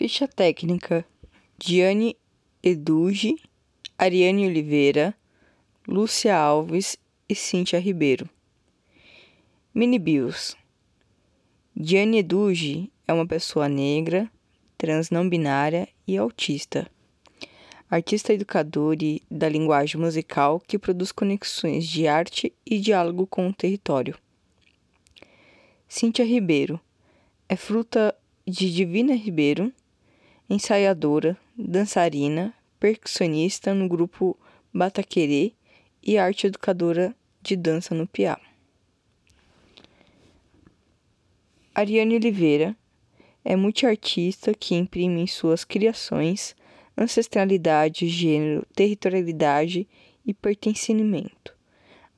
Ficha técnica: Diane Eduge, Ariane Oliveira, Lúcia Alves e Cíntia Ribeiro. Mini Bios: Diane Eduge é uma pessoa negra, trans não binária e autista. Artista educador e da linguagem musical que produz conexões de arte e diálogo com o território. Cíntia Ribeiro é fruta de Divina Ribeiro, ensaiadora, dançarina, percussionista no grupo Bataquerê e arte educadora de dança no Piá. Ariane Oliveira é multiartista que imprime em suas criações ancestralidade, gênero, territorialidade e pertencimento.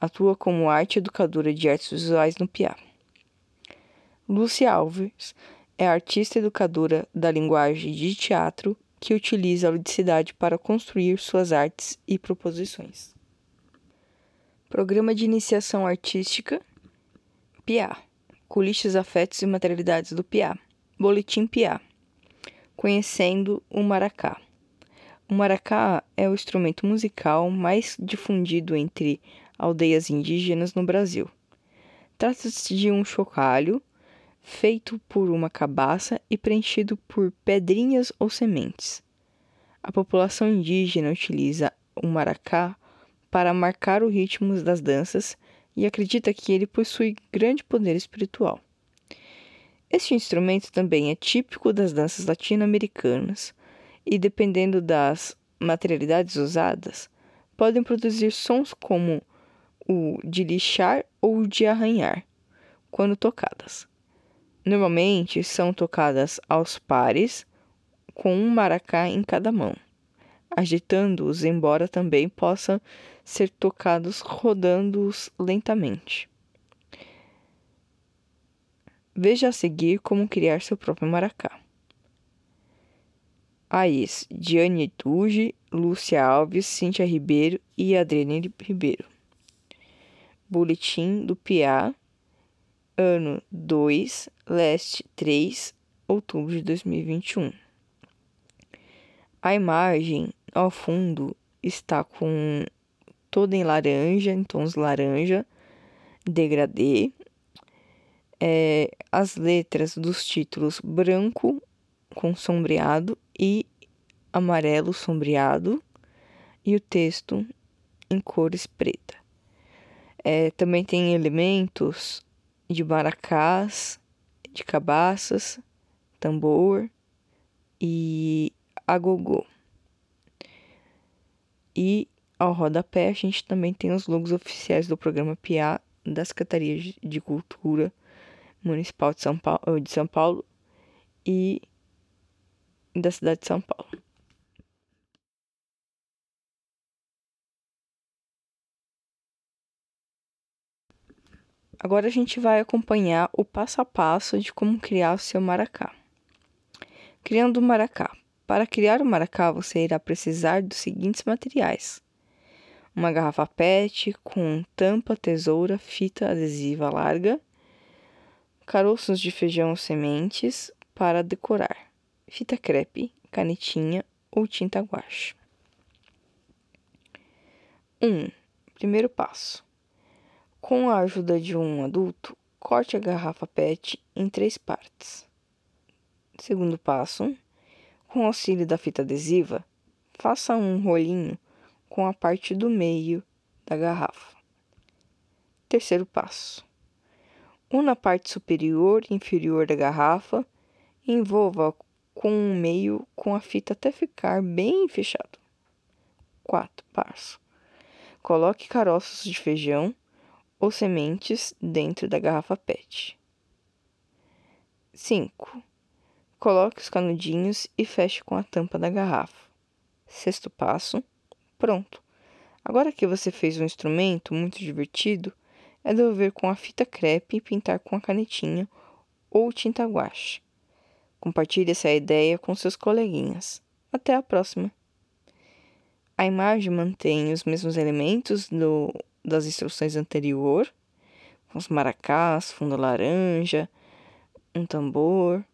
Atua como arte educadora de artes visuais no Piá. Lúcia Alves é artista educadora da linguagem de teatro que utiliza a ludicidade para construir suas artes e proposições. Programa de Iniciação Artística PIA Coliches, Afetos e Materialidades do PIA Boletim PIA Conhecendo o Maracá o maracá é o instrumento musical mais difundido entre aldeias indígenas no Brasil. Trata-se de um chocalho feito por uma cabaça e preenchido por pedrinhas ou sementes. A população indígena utiliza o maracá para marcar os ritmos das danças e acredita que ele possui grande poder espiritual. Este instrumento também é típico das danças latino-americanas, e, dependendo das materialidades usadas, podem produzir sons como o de lixar ou o de arranhar, quando tocadas. Normalmente são tocadas aos pares, com um maracá em cada mão, agitando-os, embora também possam ser tocados rodando-os lentamente. Veja a seguir como criar seu próprio maracá. Aís, Diane Tuge, Lúcia Alves, Cíntia Ribeiro e Adriane Ribeiro. Boletim do PIA, ano 2, leste 3, outubro de 2021. A imagem ao fundo está com toda em laranja, em tons laranja, degradê. É, as letras dos títulos branco com sombreado e amarelo sombreado e o texto em cores preta. É, também tem elementos de maracás, de cabaças, tambor e agogô. E ao rodapé a gente também tem os logos oficiais do programa PIA da Secretaria de Cultura Municipal de São Paulo, de São Paulo e da cidade de São Paulo. Agora a gente vai acompanhar o passo a passo de como criar o seu maracá. Criando o maracá. Para criar o maracá, você irá precisar dos seguintes materiais: uma garrafa PET com tampa, tesoura, fita adesiva larga, caroços de feijão ou sementes para decorar fita crepe, canetinha ou tinta guache. 1. Um, primeiro passo. Com a ajuda de um adulto, corte a garrafa PET em três partes. Segundo passo. Com auxílio da fita adesiva, faça um rolinho com a parte do meio da garrafa. Terceiro passo. Una a parte superior e inferior da garrafa e envolva com o meio com a fita até ficar bem fechado. 4. Passo. Coloque caroços de feijão ou sementes dentro da garrafa PET. 5. Coloque os canudinhos e feche com a tampa da garrafa. Sexto passo. Pronto. Agora que você fez um instrumento muito divertido, é devolver com a fita crepe e pintar com a canetinha ou tinta guache. Compartilhe essa ideia com seus coleguinhas. Até a próxima! A imagem mantém os mesmos elementos do, das instruções anterior, com os maracás, fundo laranja, um tambor.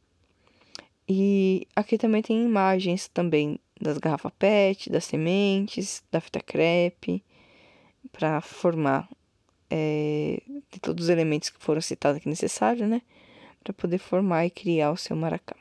E aqui também tem imagens também das garrafas PET, das sementes, da fita crepe, para formar é, de todos os elementos que foram citados aqui necessários, né? Para poder formar e criar o seu maracá.